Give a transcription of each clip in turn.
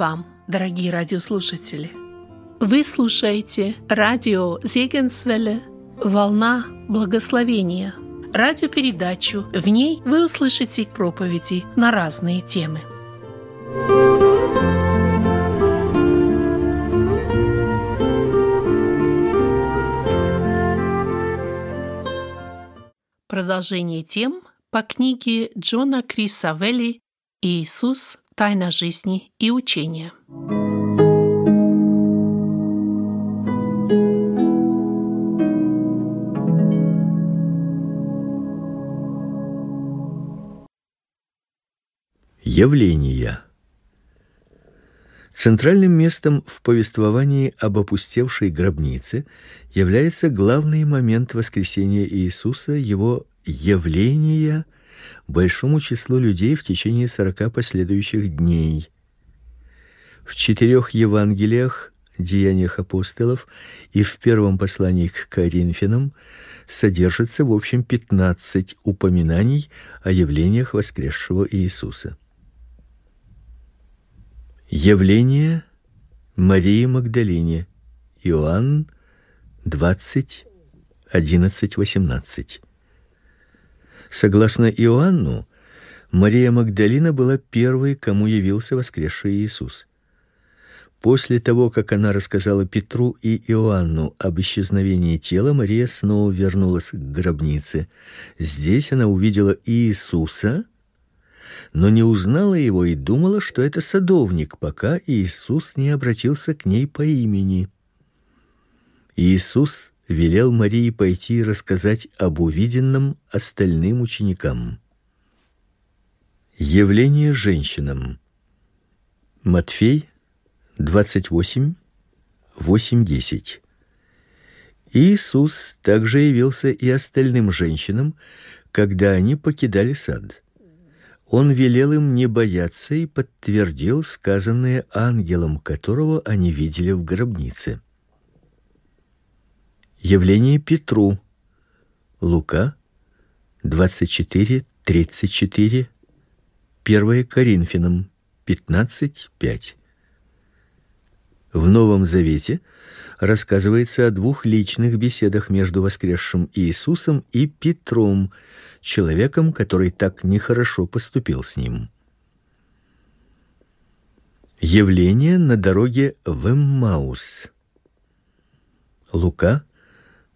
Вам, дорогие радиослушатели! Вы слушаете радио Зегенсвелле «Волна благословения» радиопередачу. В ней вы услышите проповеди на разные темы. Продолжение тем по книге Джона Криса Велли «Иисус. Тайна жизни и учения». Явления Центральным местом в повествовании об опустевшей гробнице является главный момент воскресения Иисуса, его явления большому числу людей в течение сорока последующих дней. В четырех Евангелиях, Деяниях апостолов и в первом послании к Коринфянам содержится в общем 15 упоминаний о явлениях воскресшего Иисуса. Явление Марии Магдалине. Иоанн 20 11 18. Согласно Иоанну, Мария Магдалина была первой, кому явился воскресший Иисус. После того, как она рассказала Петру и Иоанну об исчезновении тела, Мария снова вернулась к гробнице. Здесь она увидела Иисуса, но не узнала его и думала, что это садовник, пока Иисус не обратился к ней по имени. Иисус велел Марии пойти и рассказать об увиденном остальным ученикам. Явление женщинам. Матфей 28 8:10. Иисус также явился и остальным женщинам, когда они покидали сад. Он велел им не бояться и подтвердил сказанное ангелом, которого они видели в гробнице. Явление Петру. Лука 24:34. 1 Коринфянам 15:5. В Новом Завете рассказывается о двух личных беседах между воскресшим Иисусом и Петром, человеком, который так нехорошо поступил с ним. Явление на дороге в Эммаус. Лука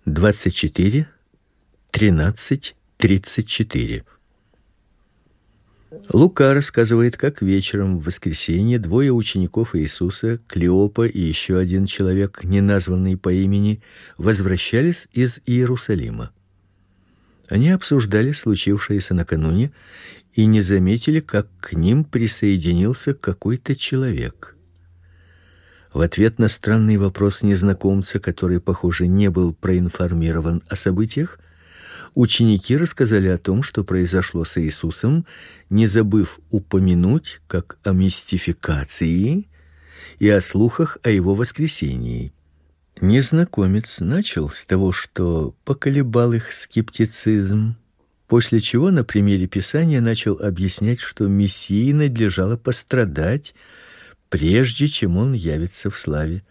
24 13 34. Лука рассказывает, как вечером в воскресенье двое учеников Иисуса, Клеопа и еще один человек, не названный по имени, возвращались из Иерусалима. Они обсуждали случившееся накануне и не заметили, как к ним присоединился какой-то человек. В ответ на странный вопрос незнакомца, который, похоже, не был проинформирован о событиях, ученики рассказали о том, что произошло с Иисусом, не забыв упомянуть как о мистификации и о слухах о его воскресении. Незнакомец начал с того, что поколебал их скептицизм, после чего на примере Писания начал объяснять, что Мессии надлежало пострадать, прежде чем он явится в славе.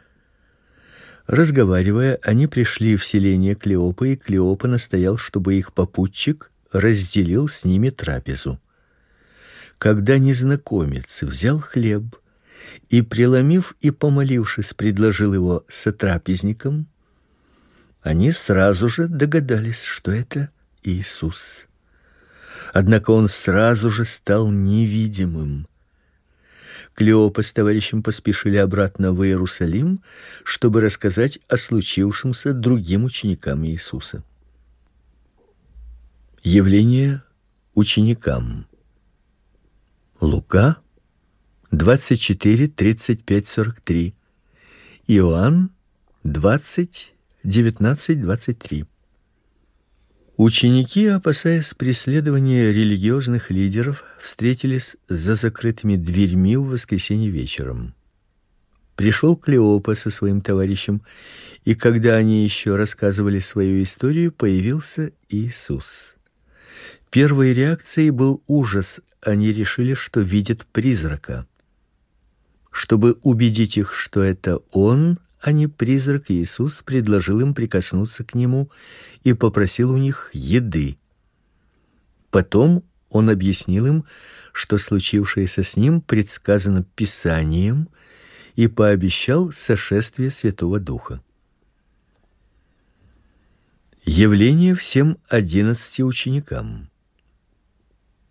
Разговаривая, они пришли в селение Клеопы, и Клеопа настоял, чтобы их попутчик разделил с ними трапезу. Когда незнакомец взял хлеб, и преломив и помолившись, предложил его сотрапезникам, они сразу же догадались, что это Иисус. Однако он сразу же стал невидимым. Клеопа с товарищем поспешили обратно в Иерусалим, чтобы рассказать о случившемся другим ученикам Иисуса. Явление ученикам. Лука 24 35 43. Иоанн 20 19 23. Ученики, опасаясь преследования религиозных лидеров, встретились за закрытыми дверьми в воскресенье вечером. Пришел Клеопа со своим товарищем, и когда они еще рассказывали свою историю, появился Иисус. Первой реакцией был ужас. Они решили, что видят призрака. Чтобы убедить их, что это он, а не призрак, Иисус предложил им прикоснуться к нему и попросил у них еды. Потом он объяснил им, что случившееся с ним предсказано Писанием, и пообещал сошествие Святого Духа. Явление всем одиннадцати ученикам.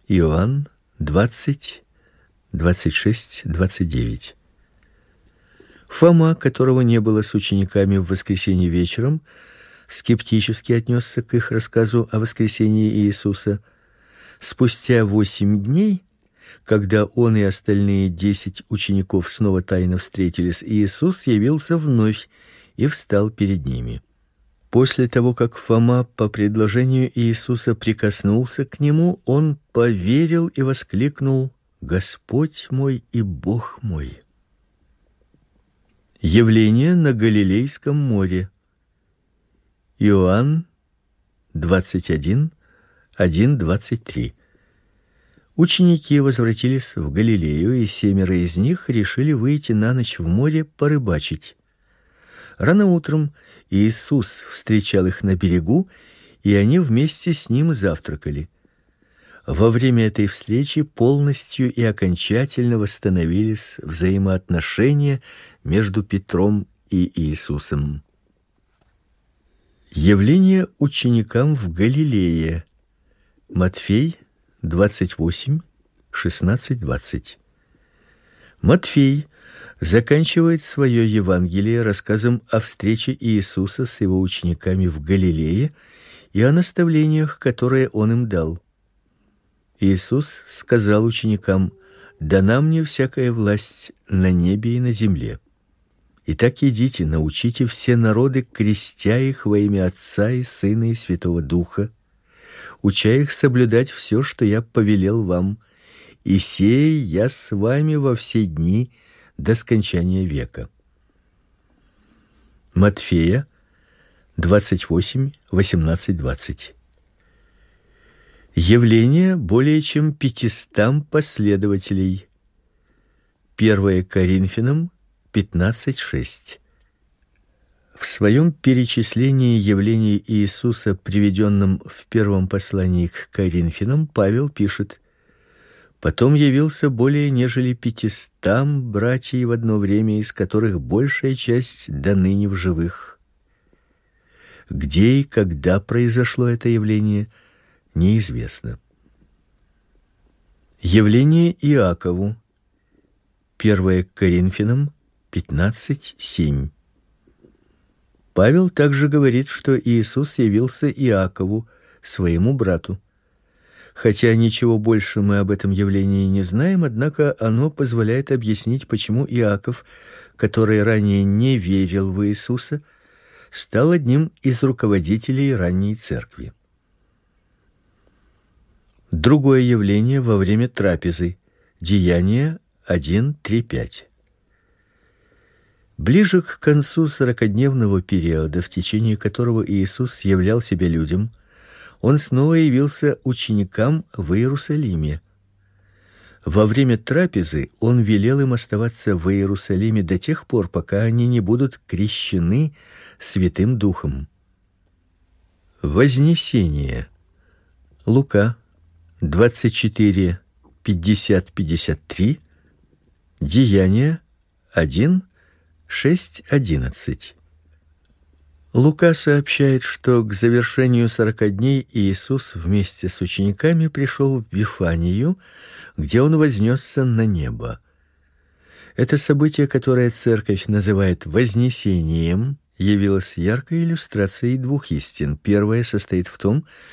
Иоанн 20 26 29. Фома, которого не было с учениками в воскресенье вечером, скептически отнесся к их рассказу о воскресении Иисуса. Спустя восемь дней, когда он и остальные десять учеников снова тайно встретились, Иисус явился вновь и встал перед ними. После того, как Фома по предложению Иисуса прикоснулся к нему, он поверил и воскликнул: "Господь мой и Бог мой!" Явление на Галилейском море. Иоанн 21 1:23. Ученики возвратились в Галилею, и семеро из них решили выйти на ночь в море порыбачить. Рано утром Иисус встречал их на берегу, и они вместе с ним завтракали. Во время этой встречи полностью и окончательно восстановились взаимоотношения между Петром и Иисусом. Явление ученикам в Галилее. Матфей 28 16-20. Матфей заканчивает свое Евангелие рассказом о встрече Иисуса с его учениками в Галилее и о наставлениях, которые он им дал. Иисус сказал ученикам: "Дана мне всякая власть на небе и на земле. Итак, идите, научите все народы, крестя их во имя Отца и Сына и Святого Духа, уча их соблюдать все, что я повелел вам, и сей я с вами во все дни до скончания века. Матфея 28 18 20. Явление более чем пятистам последователей. 1 Коринфянам 15:6. В своем перечислении явлений Иисуса, приведенном в первом послании к Коринфянам, Павел пишет: Потом явился более нежели пятистам братьев в одно время, из которых большая часть до ныне в живых. Где и когда произошло это явление, неизвестно. Явление Иакову. 1 Коринфянам 15:7. Павел также говорит, что Иисус явился Иакову, своему брату. Хотя ничего больше мы об этом явлении не знаем, однако оно позволяет объяснить, почему Иаков, который ранее не верил в Иисуса, стал одним из руководителей ранней церкви. Другое явление во время трапезы. Деяния 1:3-5. Ближе к концу сорокадневного периода, в течение которого Иисус являл себя людям, он снова явился ученикам в Иерусалиме. Во время трапезы он велел им оставаться в Иерусалиме до тех пор, пока они не будут крещены Святым Духом. Вознесение. Лука 24 50 53. Деяния 1 6 11. Лука сообщает, что к завершению сорока дней Иисус вместе с учениками пришел в Вифанию, где он вознесся на небо. Это событие, которое церковь называет вознесением, явилось яркой иллюстрацией двух истин. Первая состоит в том, что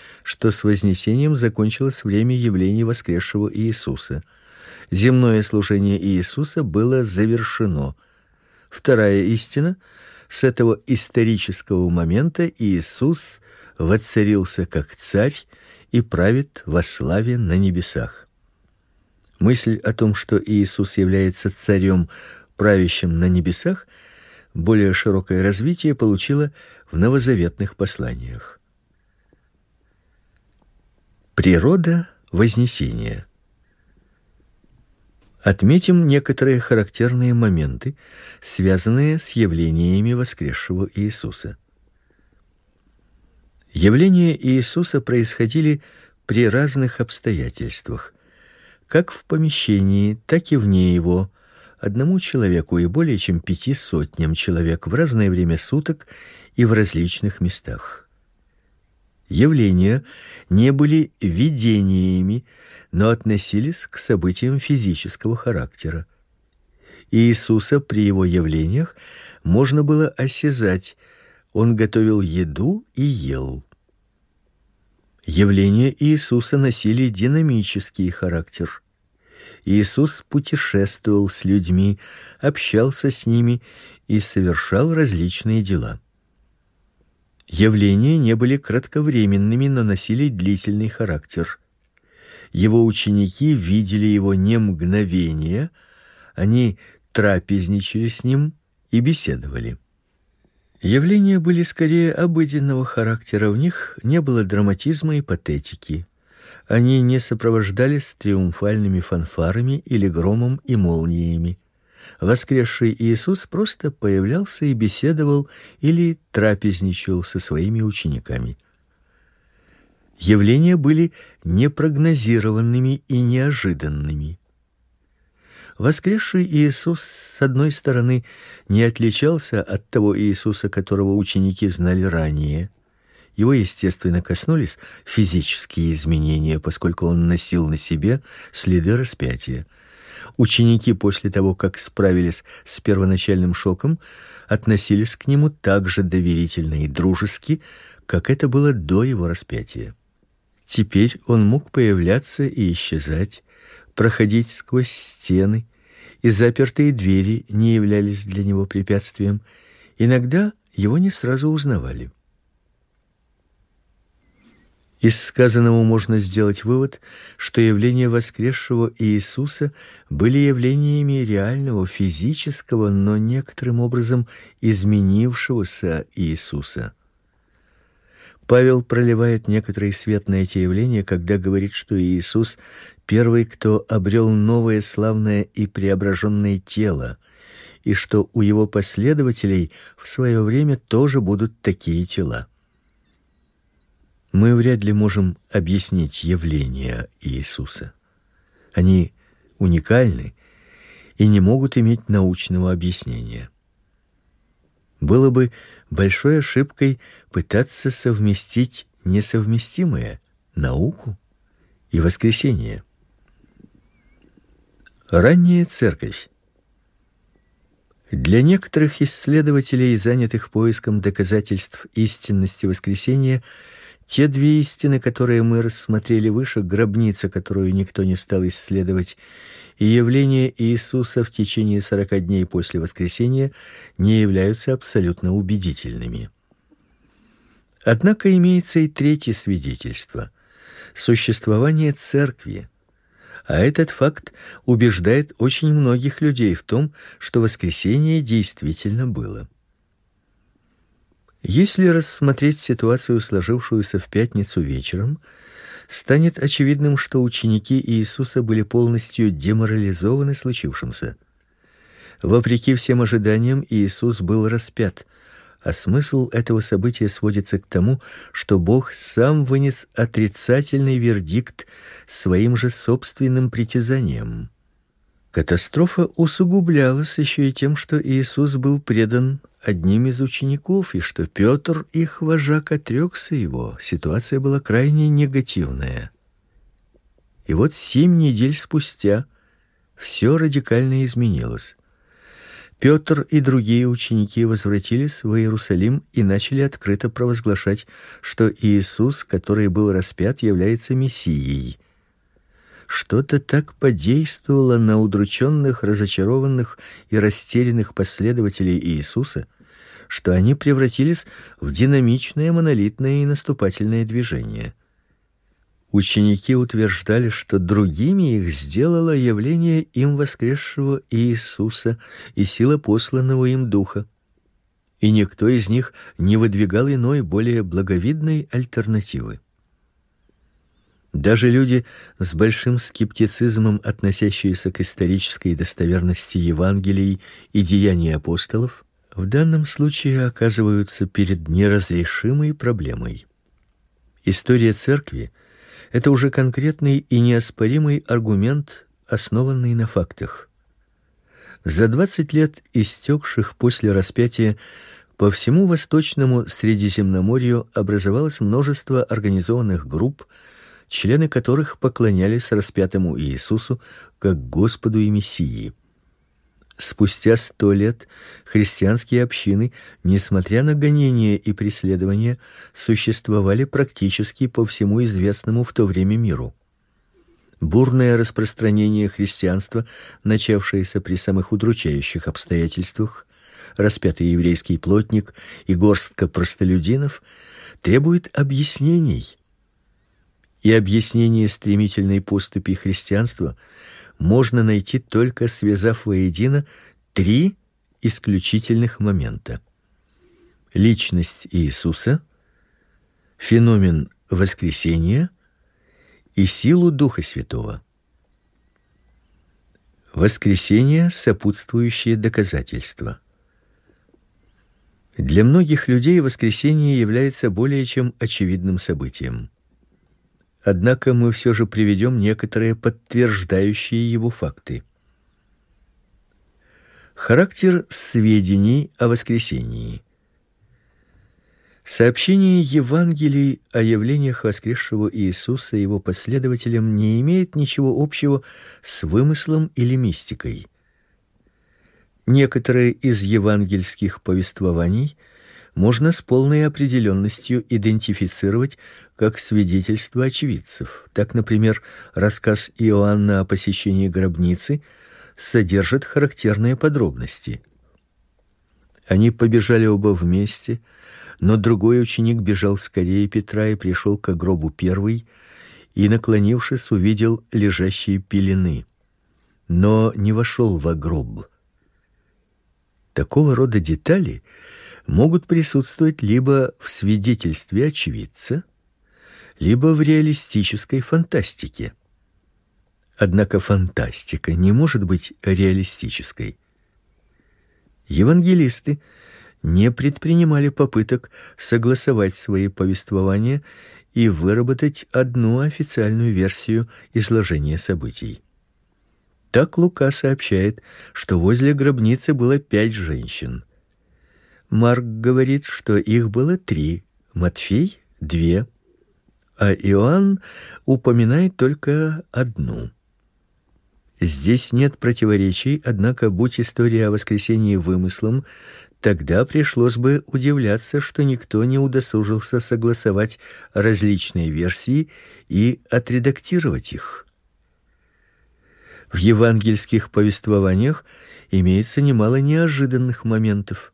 с вознесением закончилось время явления воскресшего Иисуса. Земное служение Иисуса было завершено. Вторая истина — с этого исторического момента Иисус воцарился как царь и правит во славе на небесах. Мысль о том, что Иисус является царем, правящим на небесах, более широкое развитие получила в новозаветных посланиях. Природа вознесения. Отметим некоторые характерные моменты, связанные с явлениями воскресшего Иисуса. Явления Иисуса происходили при разных обстоятельствах, как в помещении, так и вне его, одному человеку и более чем пяти сотням человек в разное время суток и в различных местах. Явления не были видениями, но относились к событиям физического характера. Иисуса при его явлениях можно было осязать. Он готовил еду и ел. Явления Иисуса носили динамический характер. Иисус путешествовал с людьми, общался с ними и совершал различные дела. Явления не были кратковременными, но носили длительный характер. Его ученики видели его не мгновение, они трапезничали с ним и беседовали. Явления были скорее обыденного характера, в них не было драматизма и патетики. Они не сопровождались триумфальными фанфарами или громом и молниями. Воскресший Иисус просто появлялся и беседовал или трапезничал со своими учениками. Явления были непрогнозированными и неожиданными. Воскресший Иисус с одной стороны не отличался от того Иисуса, которого ученики знали ранее. Его естественно коснулись физические изменения, поскольку он носил на себе следы распятия. Ученики после того, как справились с первоначальным шоком, относились к нему так же доверительно и дружески, как это было до его распятия. Теперь он мог появляться и исчезать, проходить сквозь стены, и запертые двери не являлись для него препятствием. Иногда его не сразу узнавали. Из сказанного можно сделать вывод, что явления воскресшего Иисуса были явлениями реального физического, но некоторым образом изменившегося Иисуса. Павел проливает некоторый свет на эти явления, когда говорит, что Иисус первый, кто обрел новое славное и преображенное тело, и что у его последователей в свое время тоже будут такие тела. Мы вряд ли можем объяснить явления Иисуса. Они уникальны и не могут иметь научного объяснения. Было бы большой ошибкой пытаться совместить несовместимое науку и воскресение. Ранняя церковь. Для некоторых исследователей, занятых поиском доказательств истинности воскресения, те две истины, которые мы рассмотрели выше, гробница, которую никто не стал исследовать, и явление Иисуса в течение сорока дней после воскресения не являются абсолютно убедительными. Однако имеется и третье свидетельство существование церкви. А этот факт убеждает очень многих людей в том, что воскресение действительно было. Если рассмотреть ситуацию, сложившуюся в пятницу вечером, станет очевидным, что ученики Иисуса были полностью деморализованы случившимся. Вопреки всем ожиданиям, Иисус был распят, а смысл этого события сводится к тому, что Бог сам вынес отрицательный вердикт своим же собственным притязанием. Катастрофа усугублялась еще и тем, что Иисус был предан одним из учеников и что Петр, их вожак, отрекся его. Ситуация была крайне негативная. И вот семь недель спустя все радикально изменилось. Петр и другие ученики возвратились в Иерусалим и начали открыто провозглашать, что Иисус, который был распят, является мессией. Что-то так подействовало на удрученных, разочарованных и растерянных последователей Иисуса, что они превратились в динамичное монолитное и наступательное движение. Ученики утверждали, что другими их сделало явление им воскресшего Иисуса и сила посланного им духа. И никто из них не выдвигал иной, более благовидной альтернативы. Даже люди с большим скептицизмом, относящиеся к исторической достоверности Евангелий и деяний апостолов, в данном случае оказываются перед неразрешимой проблемой. История церкви это уже конкретный и неоспоримый аргумент, основанный на фактах. За 20 лет истекших после распятия по всему восточному Средиземноморью образовалось множество организованных групп, члены которых поклонялись распятому Иисусу как Господу и Мессии. Спустя сто лет христианские общины, несмотря на гонения и преследования, существовали практически по всему известному в то время миру. Бурное распространение христианства, начавшееся при самых удручающих обстоятельствах, распятый еврейский плотник и горстка простолюдинов требует объяснений. И объяснение стремительной поступи христианства можно найти только связав воедино три исключительных момента: личность Иисуса, феномен воскресения и силу Духа Святого. Воскресение сопутствующие доказательства. Для многих людей воскресение является более чем очевидным событием. Однако мы все же приведем некоторые подтверждающие его факты. Характер сведений о воскресении. Сообщение Евангелий о явлениях воскресшего Иисуса и его последователям не имеет ничего общего с вымыслом или мистикой. Некоторые из евангельских повествований можно с полной определенностью идентифицировать как свидетельства очевидцев. Так, например, рассказ Иоанна о посещении гробницы содержит характерные подробности. Они побежали оба вместе, но другой ученик бежал скорее Петра и пришел к гробу первый и, наклонившись, увидел лежащие пелены, но не вошел в гроб. Такого рода детали могут присутствовать либо в свидетельстве очевидца, либо в реалистической фантастике. Однако фантастика не может быть реалистической. Евангелисты не предпринимали попыток согласовать свои повествования и выработать одну официальную версию изложения событий. Так Лука сообщает, что возле гробницы было пять женщин. Марк говорит, что их было три, Матфей две, а Иоанн упоминает только одну. Здесь нет противоречий, однако будь история о воскресении вымыслом, тогда пришлось бы удивляться, что никто не удосужился согласовать различные версии и отредактировать их. В евангельских повествованиях имеется немало неожиданных моментов.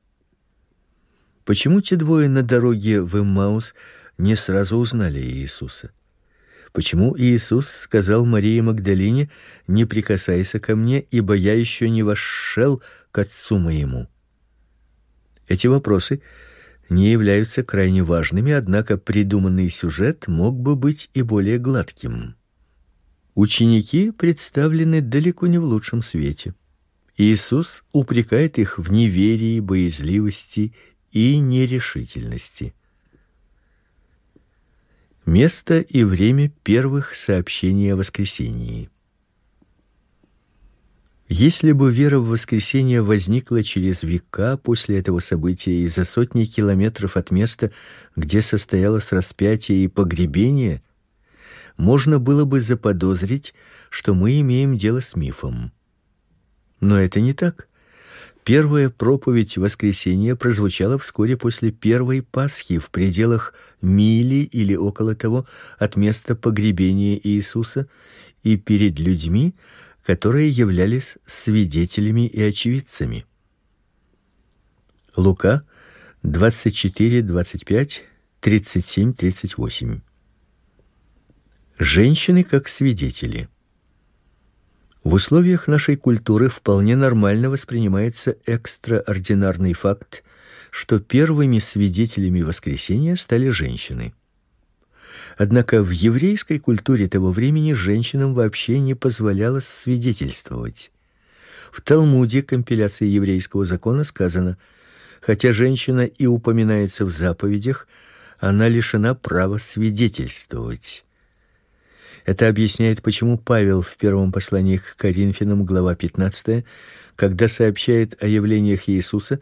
Почему те двое на дороге в Эммаус не сразу узнали Иисуса? Почему Иисус сказал Марии Магдалине: "Не прикасайся ко мне, ибо я еще не вошел к Отцу моему"? Эти вопросы не являются крайне важными, однако придуманный сюжет мог бы быть и более гладким. Ученики представлены далеко не в лучшем свете. Иисус упрекает их в неверии, боязливости и нерешительности. Место и время первых сообщений о воскресении. Если бы вера в воскресение возникла через века после этого события и за сотни километров от места, где состоялось распятие и погребение, можно было бы заподозрить, что мы имеем дело с мифом. Но это не так. Первая проповедь воскресения прозвучала вскоре после первой Пасхи в пределах мили или около того от места погребения Иисуса и перед людьми, которые являлись свидетелями и очевидцами. Лука 24, 25, 37, 38. Женщины как свидетели. В условиях нашей культуры вполне нормально воспринимается экстраординарный факт, что первыми свидетелями воскресения стали женщины. Однако в еврейской культуре того времени женщинам вообще не позволялось свидетельствовать. В Талмуде, компиляции еврейского закона, сказано: хотя женщина и упоминается в заповедях, она лишена права свидетельствовать. Это объясняет, почему Павел в первом послании к Коринфянам, глава 15, когда сообщает о явлениях Иисуса,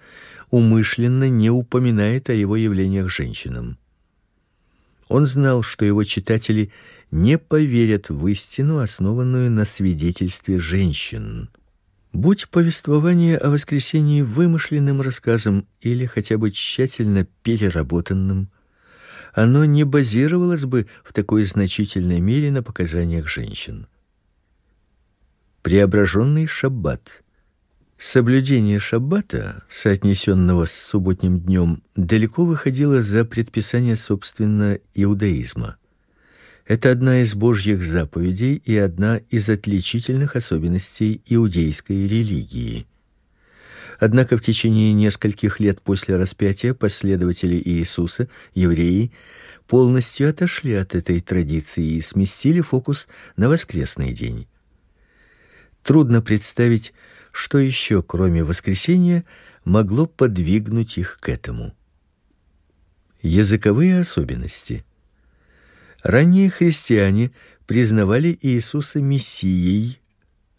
умышленно не упоминает о его явлениях женщинам. Он знал, что его читатели не поверят в истину, основанную на свидетельстве женщин. Будь повествование о воскресении вымышленным рассказом или хотя бы тщательно переработанным, оно не базировалось бы в такой значительной мере на показаниях женщин. Преображенный шаббат. Соблюдение шаббата, соотнесенного с субботним днем, далеко выходило за предписания собственно иудаизма. Это одна из божьих заповедей и одна из отличительных особенностей иудейской религии. Однако в течение нескольких лет после распятия последователи Иисуса, евреи, полностью отошли от этой традиции и сместили фокус на воскресный день. Трудно представить, что еще, кроме воскресения, могло подвигнуть их к этому. Языковые особенности – Ранние христиане признавали Иисуса мессией,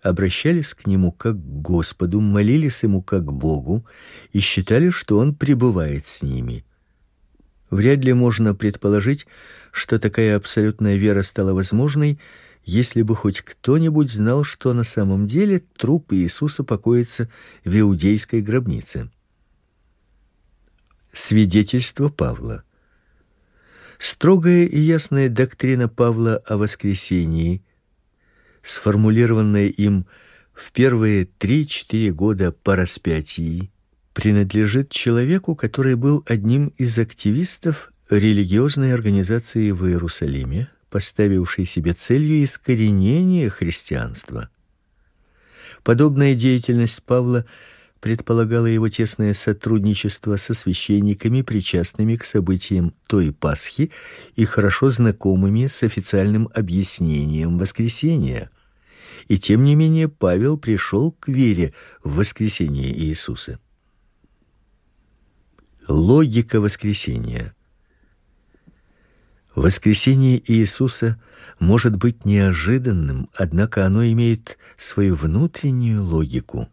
обращались к нему как к Господу, молились ему как к Богу и считали, что он пребывает с ними. Вряд ли можно предположить, что такая абсолютная вера стала возможной, если бы хоть кто-нибудь знал, что на самом деле труп Иисуса покоится в иудейской гробнице. Свидетельство Павла. Строгая и ясная доктрина Павла о воскресении, сформулированная им в первые три-четыре года по распятии, принадлежит человеку, который был одним из активистов религиозной организации в Иерусалиме, поставившей себе целью искоренение христианства. Подобная деятельность Павла – предполагало его тесное сотрудничество со священниками, причастными к событиям той Пасхи и хорошо знакомыми с официальным объяснением воскресения. И тем не менее Павел пришел к вере в воскресение Иисуса. Логика воскресения. Воскресение Иисуса может быть неожиданным, однако оно имеет свою внутреннюю логику.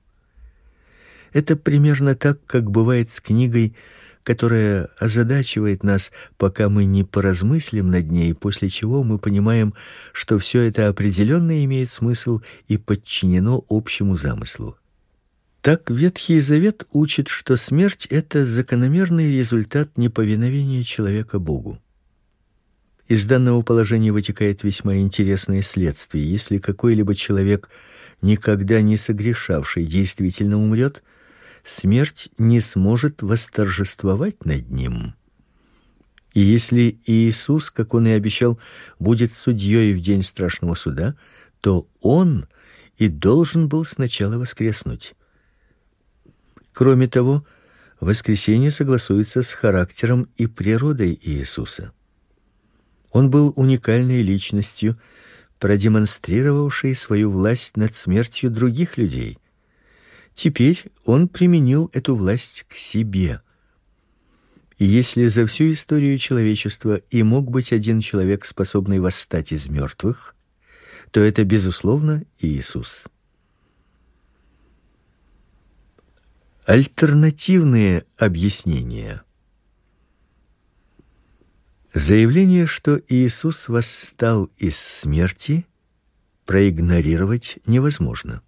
Это примерно так, как бывает с книгой, которая озадачивает нас, пока мы не поразмыслим над ней, после чего мы понимаем, что все это определенно имеет смысл и подчинено общему замыслу. Так Ветхий Завет учит, что смерть это закономерный результат неповиновения человека Богу. Из данного положения вытекает весьма интересное следствие. Если какой-либо человек, никогда не согрешавший, действительно умрет, смерть не сможет восторжествовать над ним. И если Иисус, как он и обещал, будет судьей в день страшного суда, то он и должен был сначала воскреснуть. Кроме того, воскресение согласуется с характером и природой Иисуса. Он был уникальной личностью, продемонстрировавшей свою власть над смертью других людей. Теперь он применил эту власть к себе. И если за всю историю человечества и мог быть один человек, способный восстать из мертвых, то это безусловно Иисус. Альтернативные объяснения. Заявление, что Иисус восстал из смерти, проигнорировать невозможно.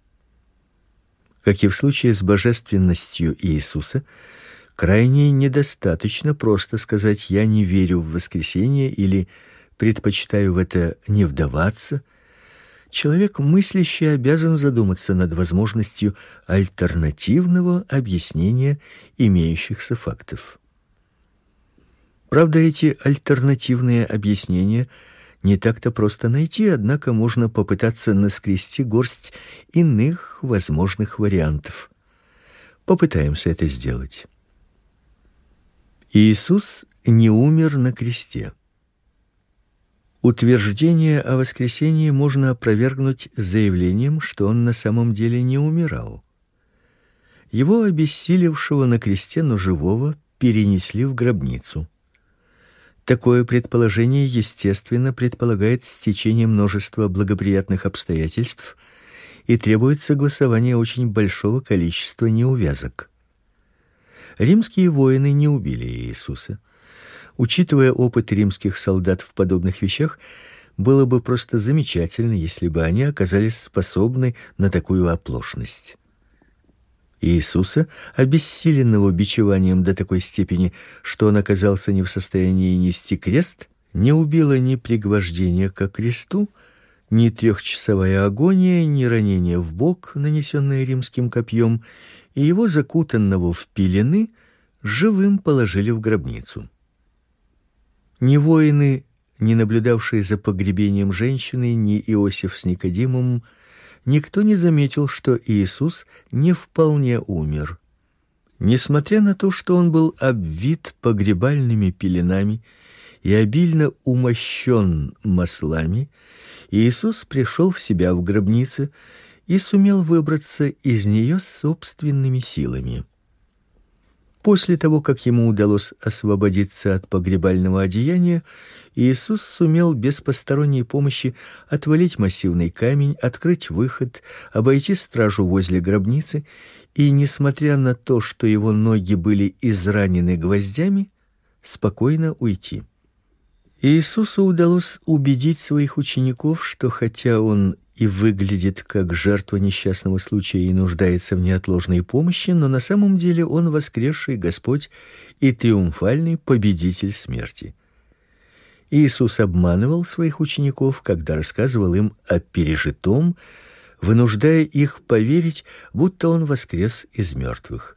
Как и в случае с божественностью Иисуса, крайне недостаточно просто сказать я не верю в воскресение или предпочитаю в это не вдаваться. Человек мыслящий обязан задуматься над возможностью альтернативного объяснения имеющихся фактов. Правда, эти альтернативные объяснения – не так-то просто найти, однако можно попытаться наскрести горсть иных возможных вариантов. Попытаемся это сделать. Иисус не умер на кресте. Утверждение о воскресении можно опровергнуть заявлением, что он на самом деле не умирал. Его обессилевшего на кресте, но живого, перенесли в гробницу. Такое предположение, естественно, предполагает стечение множества благоприятных обстоятельств и требует согласования очень большого количества неувязок. Римские воины не убили Иисуса. Учитывая опыт римских солдат в подобных вещах, было бы просто замечательно, если бы они оказались способны на такую оплошность. Иисуса, обессиленного бичеванием до такой степени, что он оказался не в состоянии нести крест, не убило ни пригвождение к кресту, ни трехчасовая агония, ни ранение в бок, нанесенное римским копьем, и его закутанного в пелены живым положили в гробницу. Ни воины, ни наблюдавшие за погребением женщины, ни Иосиф с Никодимом никто не заметил, что Иисус не вполне умер. Несмотря на то, что он был обвит погребальными пеленами и обильно умощен маслами, Иисус пришел в себя в гробнице и сумел выбраться из нее собственными силами. После того, как ему удалось освободиться от погребального одеяния, Иисус сумел без посторонней помощи отвалить массивный камень, открыть выход, обойти стражу возле гробницы и, несмотря на то, что его ноги были изранены гвоздями, спокойно уйти. Иисусу удалось убедить своих учеников, что хотя он и выглядит как жертва несчастного случая и нуждается в неотложной помощи, но на самом деле он воскресший Господь и триумфальный победитель смерти. Иисус обманывал своих учеников, когда рассказывал им о пережитом, вынуждая их поверить, будто он воскрес из мертвых.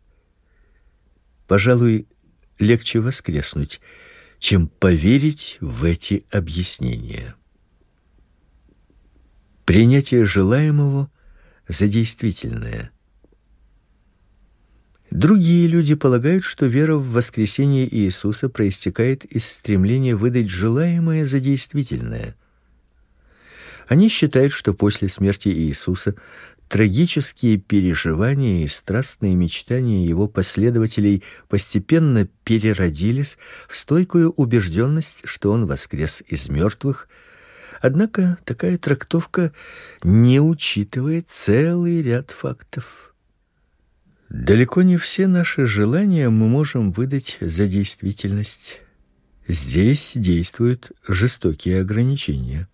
Пожалуй, легче воскреснуть, чем поверить в эти объяснения. Принятие желаемого за действительное. Другие люди полагают, что вера в воскресение Иисуса проистекает из стремления выдать желаемое за действительное. Они считают, что после смерти Иисуса трагические переживания и страстные мечтания его последователей постепенно переродились в стойкую убежденность, что он воскрес из мертвых – Однако такая трактовка не учитывает целый ряд фактов. Далеко не все наши желания мы можем выдать за действительность. Здесь действуют жестокие ограничения.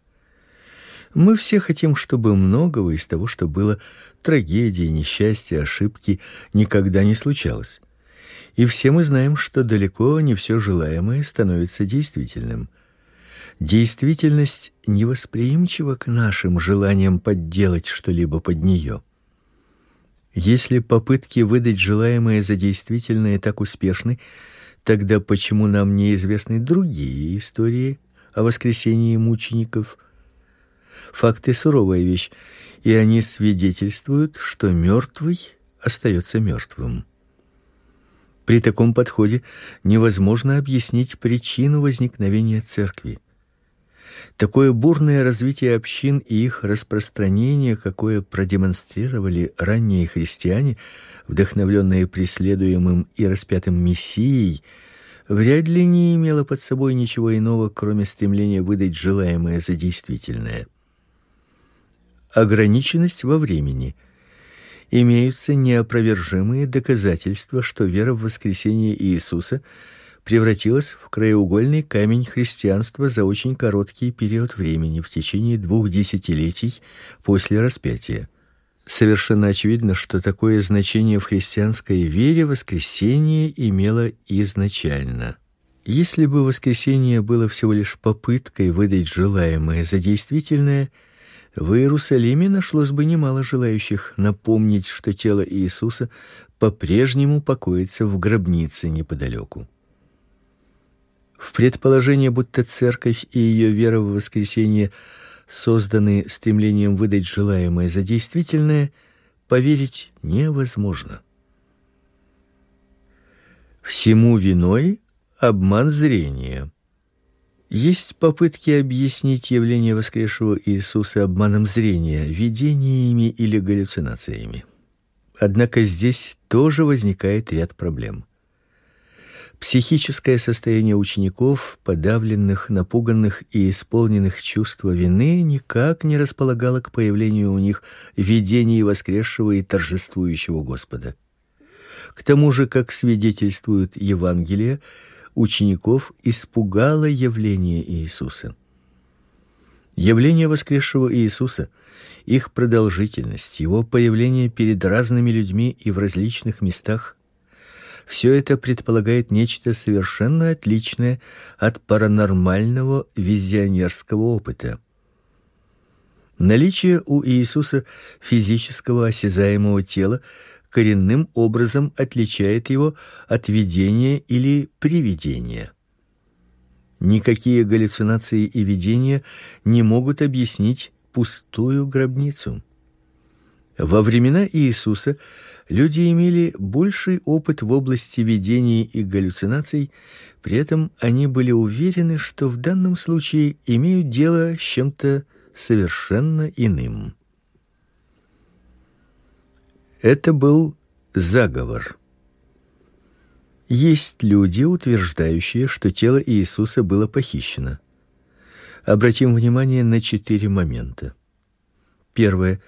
Мы все хотим, чтобы многого из того, что было трагедией, несчастья, ошибки, никогда не случалось. И все мы знаем, что далеко не все желаемое становится действительным – Действительность невосприимчива к нашим желаниям подделать что-либо под нее. Если попытки выдать желаемое за действительное так успешны, тогда почему нам неизвестны другие истории о воскресении мучеников? Факты суровая вещь, и они свидетельствуют, что мертвый остается мертвым. При таком подходе невозможно объяснить причину возникновения церкви. Такое бурное развитие общин и их распространение, какое продемонстрировали ранние христиане, вдохновленные преследуемым и распятым мессией, вряд ли не имело под собой ничего иного, кроме стремления выдать желаемое за действительное. Ограниченность во времени. Имеются неопровержимые доказательства, что вера в воскресение Иисуса – превратилась в краеугольный камень христианства за очень короткий период времени в течение двух десятилетий после распятия. Совершенно очевидно, что такое значение в христианской вере воскресение имело изначально. Если бы воскресение было всего лишь попыткой выдать желаемое за действительное, в Иерусалиме нашлось бы немало желающих напомнить, что тело Иисуса по-прежнему покоится в гробнице неподалеку. В предположение, будто церковь и ее вера в воскресение созданы стремлением выдать желаемое за действительное, поверить невозможно. Всему виной обман зрения. Есть попытки объяснить явление воскресшего Иисуса обманом зрения, видениями или галлюцинациями. Однако здесь тоже возникает ряд проблем. Психическое состояние учеников, подавленных, напуганных и исполненных чувства вины, никак не располагало к появлению у них видений воскресшего и торжествующего Господа. К тому же, как свидетельствует Евангелие, учеников испугало явление Иисуса. Явление воскресшего Иисуса, их продолжительность, его появление перед разными людьми и в различных местах все это предполагает нечто совершенно отличное от паранормального визионерского опыта. Наличие у Иисуса физического осязаемого тела коренным образом отличает его от видения или привидения. Никакие галлюцинации и видения не могут объяснить пустую гробницу. Во времена Иисуса люди имели больший опыт в области видений и галлюцинаций, при этом они были уверены, что в данном случае имеют дело с чем-то совершенно иным. Это был заговор. Есть люди, утверждающие, что тело Иисуса было похищено. Обратим внимание на четыре момента. Первое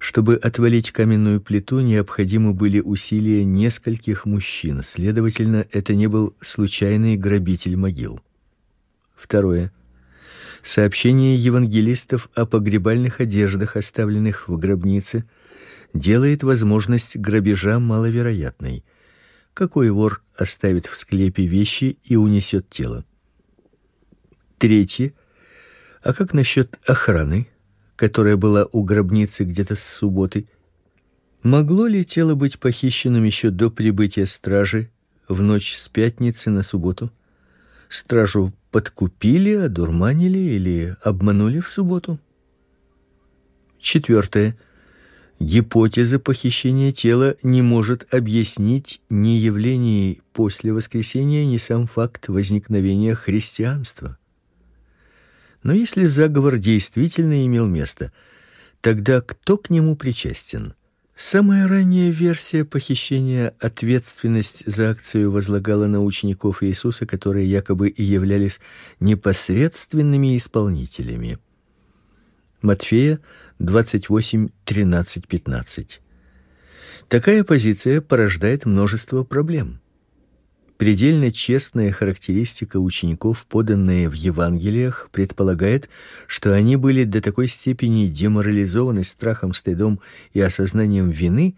чтобы отвалить каменную плиту, необходимы были усилия нескольких мужчин. Следовательно, это не был случайный грабитель могил. Второе. Сообщение евангелистов о погребальных одеждах, оставленных в гробнице, делает возможность грабежа маловероятной. Какой вор оставит в склепе вещи и унесет тело? Третье. А как насчет охраны? Которая была у гробницы где-то с субботы. Могло ли тело быть похищенным еще до прибытия стражи в ночь с пятницы на субботу? Стражу подкупили, одурманили или обманули в субботу? Четвертое. Гипотеза похищения тела не может объяснить ни явление после воскресения, ни сам факт возникновения христианства. Но если заговор действительно имел место, тогда кто к нему причастен? Самая ранняя версия похищения ответственность за акцию возлагала на учеников Иисуса, которые якобы и являлись непосредственными исполнителями. Матфея 28:13-15. Такая позиция порождает множество проблем. Предельно честная характеристика учеников, поданная в Евангелиях, предполагает, что они были до такой степени деморализованы страхом, стыдом и осознанием вины,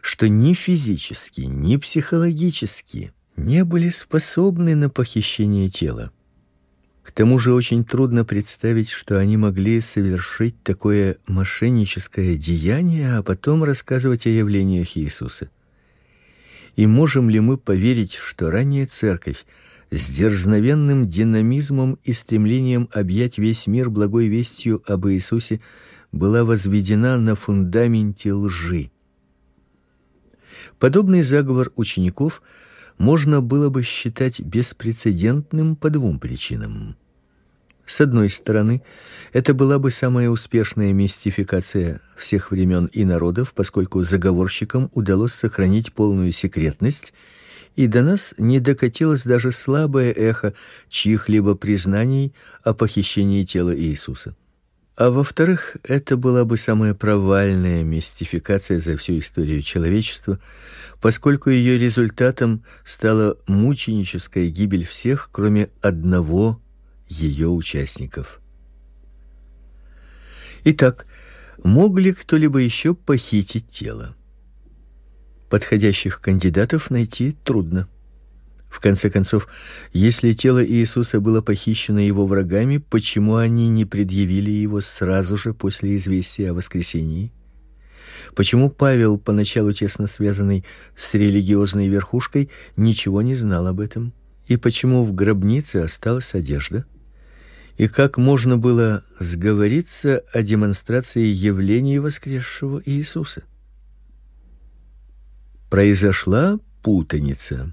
что ни физически, ни психологически не были способны на похищение тела. К тому же очень трудно представить, что они могли совершить такое мошенническое деяние, а потом рассказывать о явлениях Иисуса. И можем ли мы поверить, что ранняя церковь с дерзновенным динамизмом и стремлением объять весь мир благой вестью об Иисусе была возведена на фундаменте лжи? Подобный заговор учеников можно было бы считать беспрецедентным по двум причинам. С одной стороны, это была бы самая успешная мистификация всех времен и народов, поскольку заговорщикам удалось сохранить полную секретность, и до нас не докатилось даже слабое эхо чьих-либо признаний о похищении тела Иисуса. А во-вторых, это была бы самая провальная мистификация за всю историю человечества, поскольку ее результатом стала мученическая гибель всех, кроме одного ее участников. Итак, мог ли кто-либо еще похитить тело? Подходящих кандидатов найти трудно. В конце концов, если тело Иисуса было похищено его врагами, почему они не предъявили его сразу же после известия о воскресении? Почему Павел, поначалу тесно связанный с религиозной верхушкой, ничего не знал об этом? И почему в гробнице осталась одежда? И как можно было сговориться о демонстрации явления воскресшего Иисуса. Произошла путаница.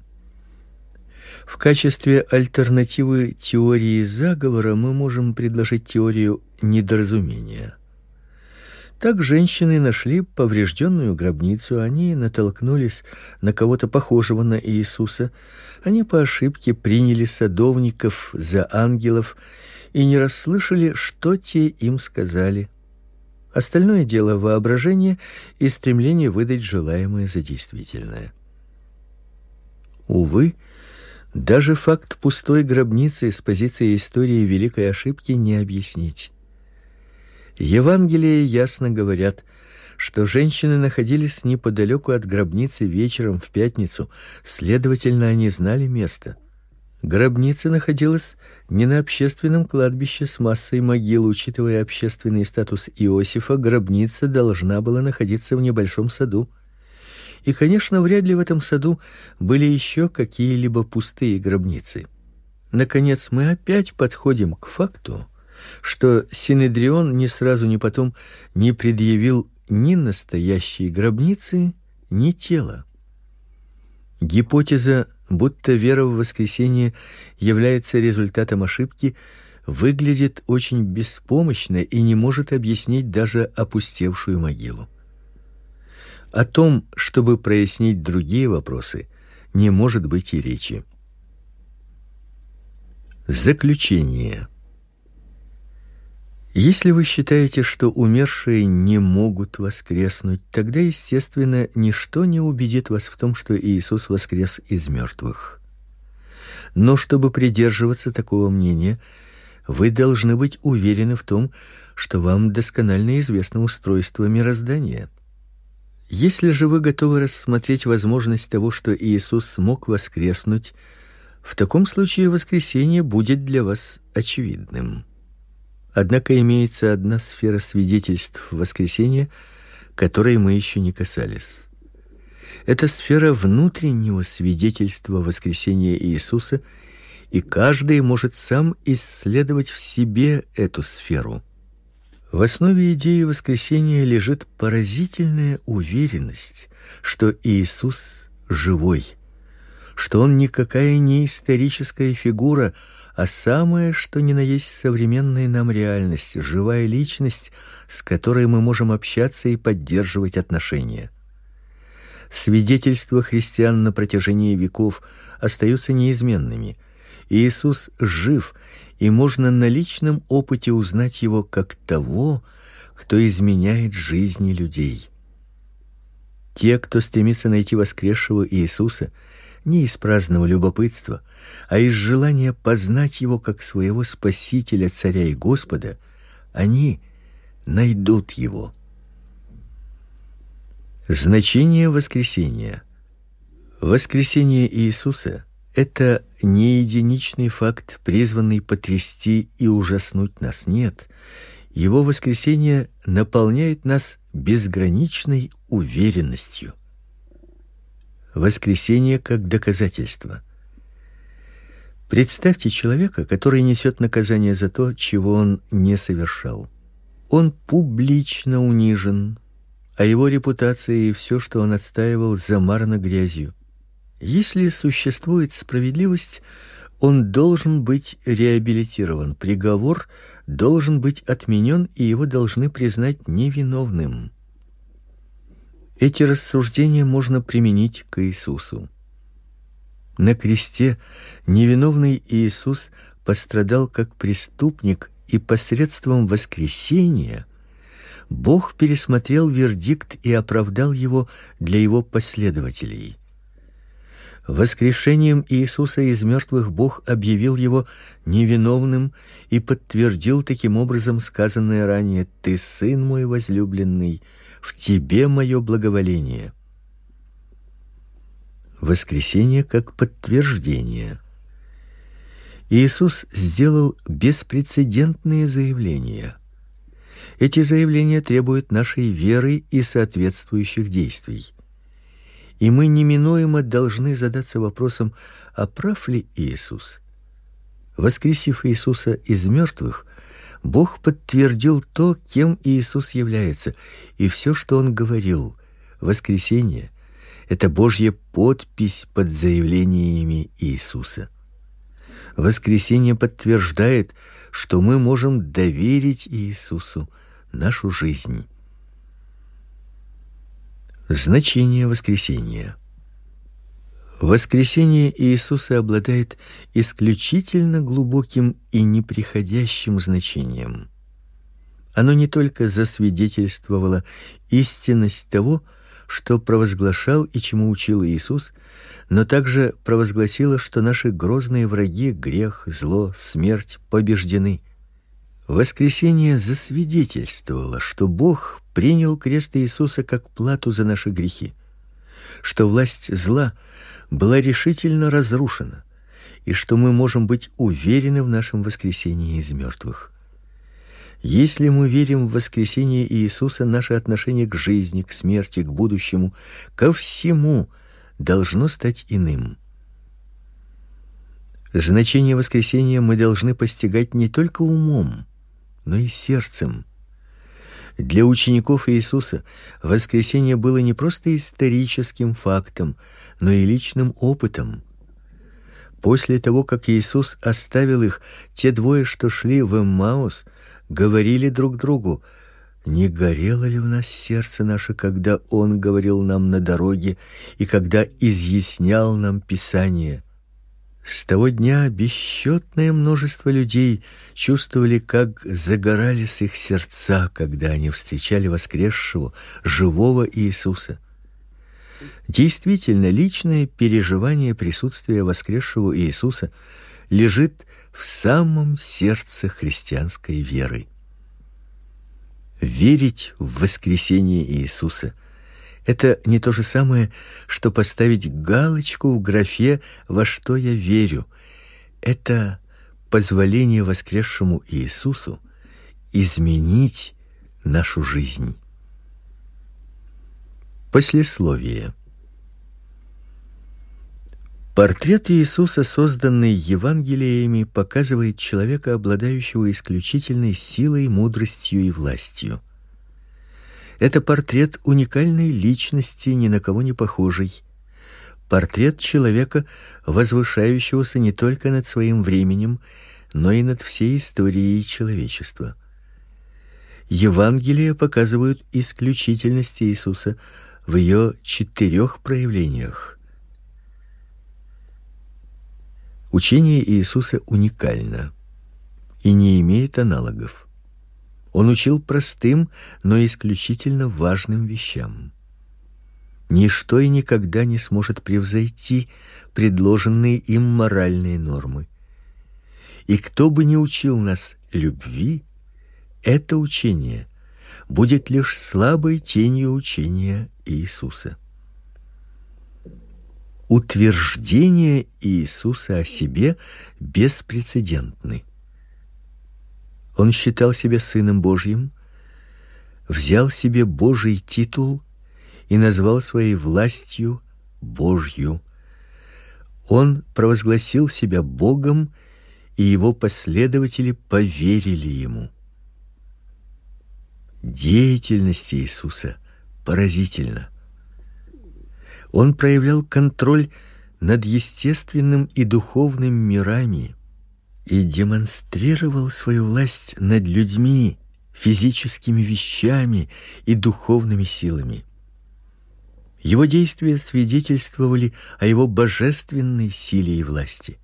В качестве альтернативы теории заговора мы можем предложить теорию недоразумения. Так женщины нашли поврежденную гробницу, они натолкнулись на кого-то похожего на Иисуса. Они по ошибке приняли садовников за ангелов и не расслышали, что те им сказали. Остальное дело воображение и стремление выдать желаемое за действительное. Увы, даже факт пустой гробницы с позиции истории великой ошибки не объяснить. Евангелия ясно говорят, что женщины находились неподалеку от гробницы вечером в пятницу, следовательно, они знали место. Гробница находилась не на общественном кладбище с массой могил, учитывая общественный статус Иосифа, гробница должна была находиться в небольшом саду. И, конечно, вряд ли в этом саду были еще какие-либо пустые гробницы. Наконец, мы опять подходим к факту, что Синедрион ни сразу ни потом не предъявил ни настоящей гробницы, ни тела. Гипотеза будто вера в воскресение является результатом ошибки, выглядит очень беспомощно и не может объяснить даже опустевшую могилу. О том, чтобы прояснить другие вопросы, не может быть и речи. Заключение. Если вы считаете, что умершие не могут воскреснуть, тогда, естественно, ничто не убедит вас в том, что Иисус воскрес из мертвых. Но чтобы придерживаться такого мнения, вы должны быть уверены в том, что вам досконально известно устройство мироздания. Если же вы готовы рассмотреть возможность того, что Иисус смог воскреснуть, в таком случае воскресение будет для вас очевидным. Однако имеется одна сфера свидетельств воскресения, которой мы еще не касались. Это сфера внутреннего свидетельства воскресения Иисуса, и каждый может сам исследовать в себе эту сферу. В основе идеи воскресения лежит поразительная уверенность, что Иисус живой, что он никакая не историческая фигура, а самое, что ни на есть современная нам реальность, живая личность, с которой мы можем общаться и поддерживать отношения. Свидетельства христиан на протяжении веков остаются неизменными. Иисус жив, и можно на личном опыте узнать его как того, кто изменяет жизни людей. Те, кто стремится найти воскресшего Иисуса, не из праздного любопытства, а из желания познать его как своего спасителя, царя и Господа, они найдут его. Значение воскресения. Воскресение Иисуса это не единичный факт, призванный потрясти и ужаснуть нас, нет. Его воскресение наполняет нас безграничной уверенностью воскресение как доказательство. Представьте человека, который несет наказание за то, чего он не совершал. Он публично унижен, а его репутация и все, что он отстаивал, замарано грязью. Если существует справедливость, он должен быть реабилитирован, приговор должен быть отменен, и его должны признать невиновным. Эти рассуждения можно применить к Иисусу. На кресте невиновный Иисус пострадал как преступник, и посредством воскресения Бог пересмотрел вердикт и оправдал его для его последователей. Воскрешением Иисуса из мертвых Бог объявил его невиновным и подтвердил таким образом сказанное ранее: "Ты сын мой возлюбленный, в тебе мое благоволение. Воскресение как подтверждение. Иисус сделал беспрецедентные заявления. Эти заявления требуют нашей веры и соответствующих действий. И мы неминуемо должны задаться вопросом: а прав ли Иисус? Воскресив Иисуса из мертвых, Бог подтвердил то, кем Иисус является, и все, что он говорил. Воскресение это Божья подпись под заявлениями Иисуса. Воскресение подтверждает, что мы можем доверить Иисусу нашу жизнь. Значение воскресения. Воскресение Иисуса обладает исключительно глубоким и неприходящим значением. Оно не только засвидетельствовало истинность того, что провозглашал и чему учил Иисус, но также провозгласило, что наши грозные враги грех, зло, смерть побеждены. Воскресение засвидетельствовало, что Бог принял крест Иисуса как плату за наши грехи, что власть зла была решительно разрушена, и что мы можем быть уверены в нашем воскресении из мертвых. Если мы верим в воскресение Иисуса, наше отношение к жизни, к смерти, к будущему, ко всему должно стать иным. Значение воскресения мы должны постигать не только умом, но и сердцем. Для учеников Иисуса воскресение было не просто историческим фактом, но и личным опытом. После того, как Иисус оставил их, те двое, что шли в Эммаус, говорили друг другу: "Не горело ли в нас сердце наше, когда он говорил нам на дороге и когда изъяснял нам Писание?" С того дня бесчетное множество людей чувствовали, как загорались их сердца, когда они встречали воскресшего, живого Иисуса. Действительно, личное переживание присутствия воскресшего Иисуса лежит в самом сердце христианской веры. Верить в воскресение Иисуса это не то же самое, что поставить галочку в графе во что я верю. Это позволение воскресшему Иисусу изменить нашу жизнь. Послесловие. Портрет Иисуса, созданный Евангелиями, показывает человека, обладающего исключительной силой, мудростью и властью. Это портрет уникальной личности, ни на кого не похожей. Портрет человека, возвышающегося не только над своим временем, но и над всей историей человечества. Евангелия показывают исключительность Иисуса в ее четырех проявлениях. Учение Иисуса уникально и не имеет аналогов. Он учил простым, но исключительно важным вещам. Ничто и никогда не сможет превзойти предложенные им моральные нормы. И кто бы ни учил нас любви, это учение будет лишь слабой тенью учения Иисуса утверждения Иисуса о себе беспрецедентны. Он считал себя сыном Божьим, взял себе Божий титул и назвал своей властью Божью. Он провозгласил себя Богом, и его последователи поверили ему. Деятельность Иисуса поразительна. Он проявлял контроль над естественным и духовным мирами и демонстрировал свою власть над людьми, физическими вещами и духовными силами. Его действия свидетельствовали о его божественной силе и власти.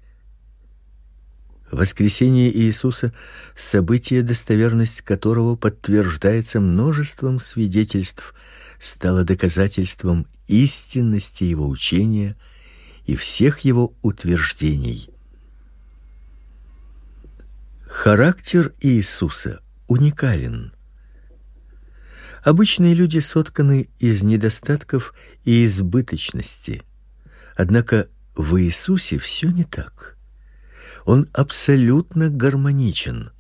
Воскресение Иисуса событие, достоверность которого подтверждается множеством свидетельств, стало доказательством истинности его учения и всех его утверждений. Характер Иисуса уникален. Обычные люди сотканы из недостатков и избыточности. Однако в Иисусе все не так. Он абсолютно гармоничен.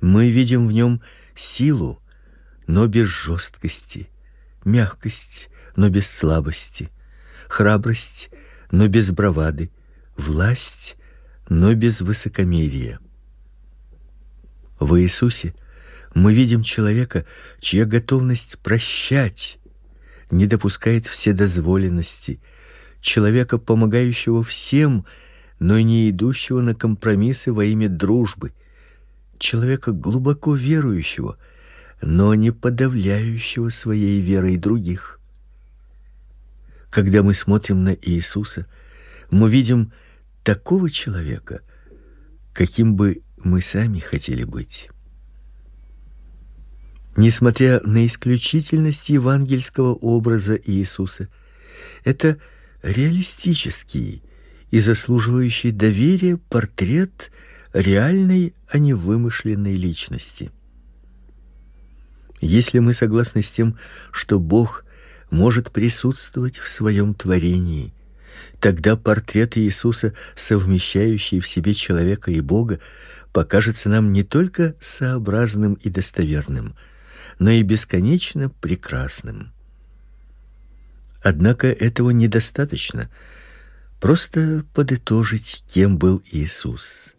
Мы видим в нем силу, но без жесткости, мягкость, но без слабости, храбрость, но без бравады, власть, но без высокомерия. В Иисусе мы видим человека, чья готовность прощать не допускает вседозволенности, человека, помогающего всем но не идущего на компромиссы во имя дружбы, человека глубоко верующего, но не подавляющего своей верой других. Когда мы смотрим на Иисуса, мы видим такого человека, каким бы мы сами хотели быть. Несмотря на исключительность евангельского образа Иисуса, это реалистический и заслуживающий доверия портрет реальной, а не вымышленной личности. Если мы согласны с тем, что Бог может присутствовать в своем творении, тогда портрет Иисуса, совмещающий в себе человека и Бога, покажется нам не только сообразным и достоверным, но и бесконечно прекрасным. Однако этого недостаточно. Просто подытожить, кем был Иисус,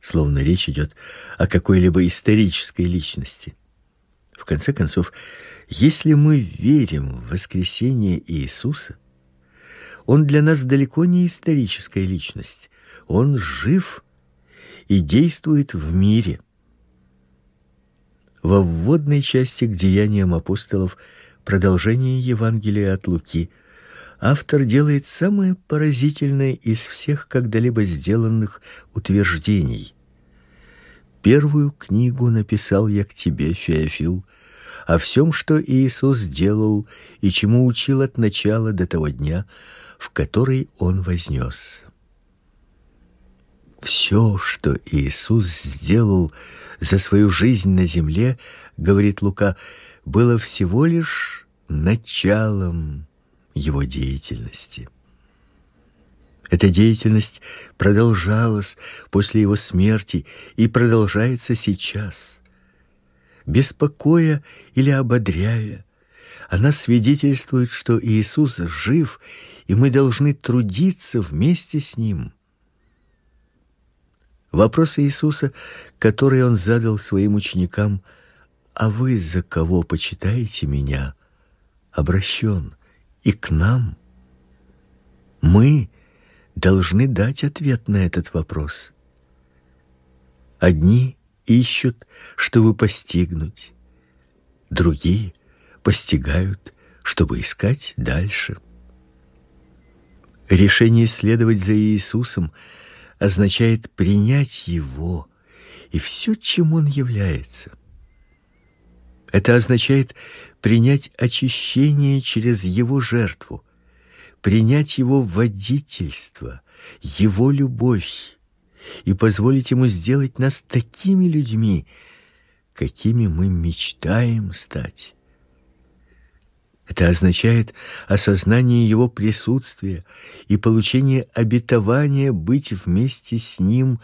словно речь идет о какой-либо исторической личности. В конце концов, если мы верим в воскресение Иисуса, он для нас далеко не историческая личность. Он жив и действует в мире. Во вводной части к деяниям апостолов продолжение Евангелия от Луки автор делает самое поразительное из всех когда-либо сделанных утверждений. Первую книгу написал я к тебе, Феофил, о всем, что Иисус сделал и чему учил от начала до того дня, в который он вознес. Все, что Иисус сделал за свою жизнь на земле, говорит Лука, было всего лишь началом его деятельности. Эта деятельность продолжалась после его смерти и продолжается сейчас. Беспокоя или ободряя, она свидетельствует, что Иисус жив, и мы должны трудиться вместе с ним. Вопрос Иисуса, который он задал своим ученикам, а вы за кого почитаете меня, обращен и к нам. Мы должны дать ответ на этот вопрос. Одни ищут, чтобы постигнуть, другие постигают, чтобы искать дальше. Решение следовать за Иисусом означает принять его и все, чем он является. Это означает принять очищение через его жертву, принять его водительство, его любовь и позволить ему сделать нас такими людьми, какими мы мечтаем стать. Это означает осознание его присутствия и получение обетования быть вместе с ним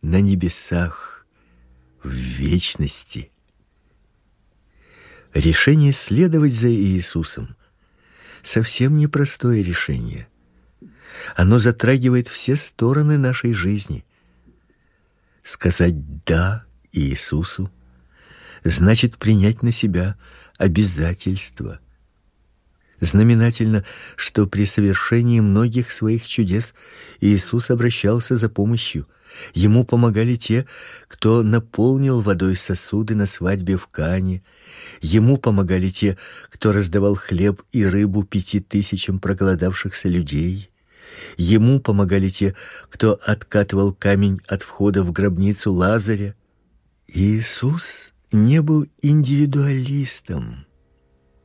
на небесах в вечности. Решение следовать за Иисусом совсем непростое решение. Оно затрагивает все стороны нашей жизни. Сказать да Иисусу значит принять на себя обязательства. Знаменательно, что при совершении многих своих чудес Иисус обращался за помощью – Ему помогали те, кто наполнил водой сосуды на свадьбе в Кане. Ему помогали те, кто раздавал хлеб и рыбу пяти тысячам проголодавшихся людей. Ему помогали те, кто откатывал камень от входа в гробницу Лазаря. Иисус не был индивидуалистом.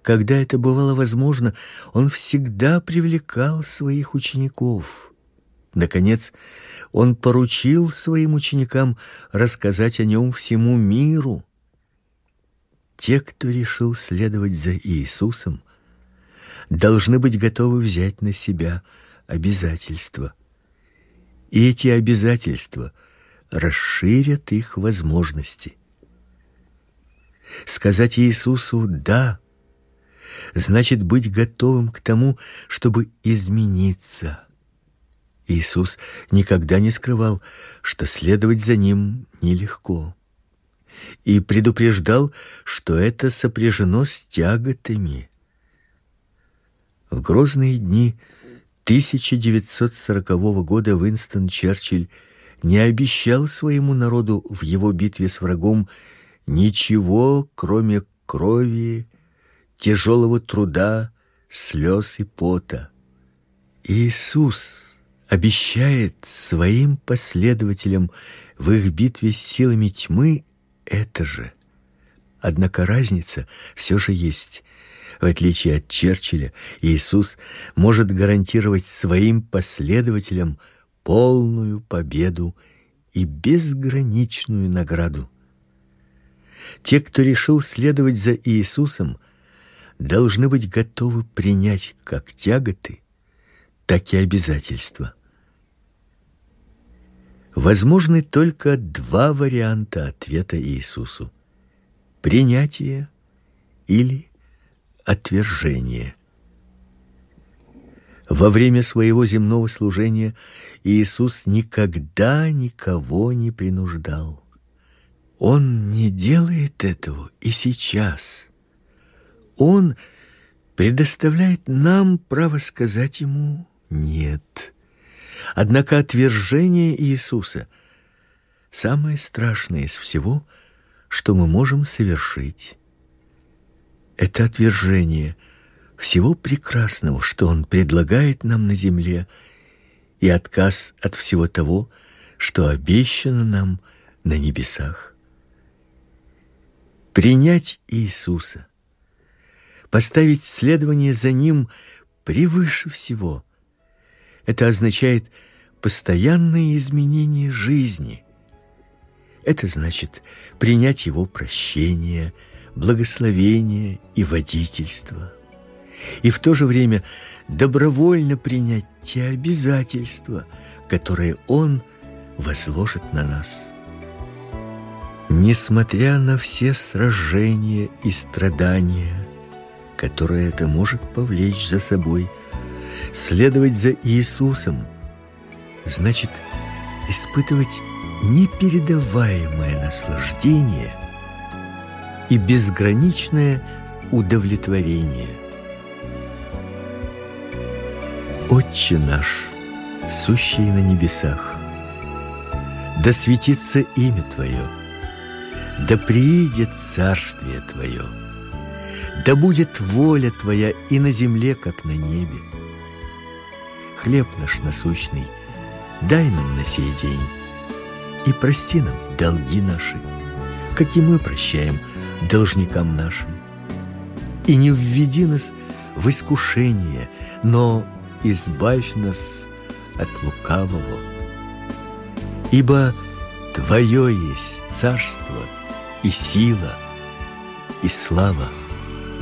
Когда это бывало возможно, он всегда привлекал своих учеников. Наконец, он поручил своим ученикам рассказать о нем всему миру. Те, кто решил следовать за Иисусом, должны быть готовы взять на себя обязательства. И эти обязательства расширят их возможности. Сказать Иисусу да значит быть готовым к тому, чтобы измениться Иисус никогда не скрывал, что следовать за ним нелегко, и предупреждал, что это сопряжено с тяготами. В грозные дни 1940 года Уинстон Черчилль не обещал своему народу в его битве с врагом ничего, кроме крови, тяжелого труда, слез и пота. Иисус обещает своим последователям в их битве с силами тьмы это же. Однако разница все же есть. В отличие от Черчилля, Иисус может гарантировать своим последователям полную победу и безграничную награду. Те, кто решил следовать за Иисусом, должны быть готовы принять как тяготы, так и обязательства. Возможны только два варианта ответа Иисусу: принятие или отвержение. Во время своего земного служения Иисус никогда никого не принуждал. Он не делает этого и сейчас. Он предоставляет нам право сказать ему нет. Однако отвержение Иисуса самое страшное из всего, что мы можем совершить. Это отвержение всего прекрасного, что он предлагает нам на земле, и отказ от всего того, что обещано нам на небесах. Принять Иисуса, поставить следование за ним превыше всего. Это означает постоянное изменение жизни. Это значит принять его прощение, благословение и водительство. И в то же время добровольно принять те обязательства, которые он возложит на нас. Несмотря на все сражения и страдания, которые это может повлечь за собой, следовать за Иисусом значит испытывать непередаваемое наслаждение и безграничное удовлетворение. Отче наш, сущий на небесах, да светится имя Твое, да приидет царствие Твое, да будет воля Твоя и на земле, как на небе. Хлеб наш насущный дай нам на сей день, и прости нам долги наши, как и мы прощаем должникам нашим. И не введи нас в искушение, но избавь нас от лукавого. Ибо Твое есть царство и сила, и слава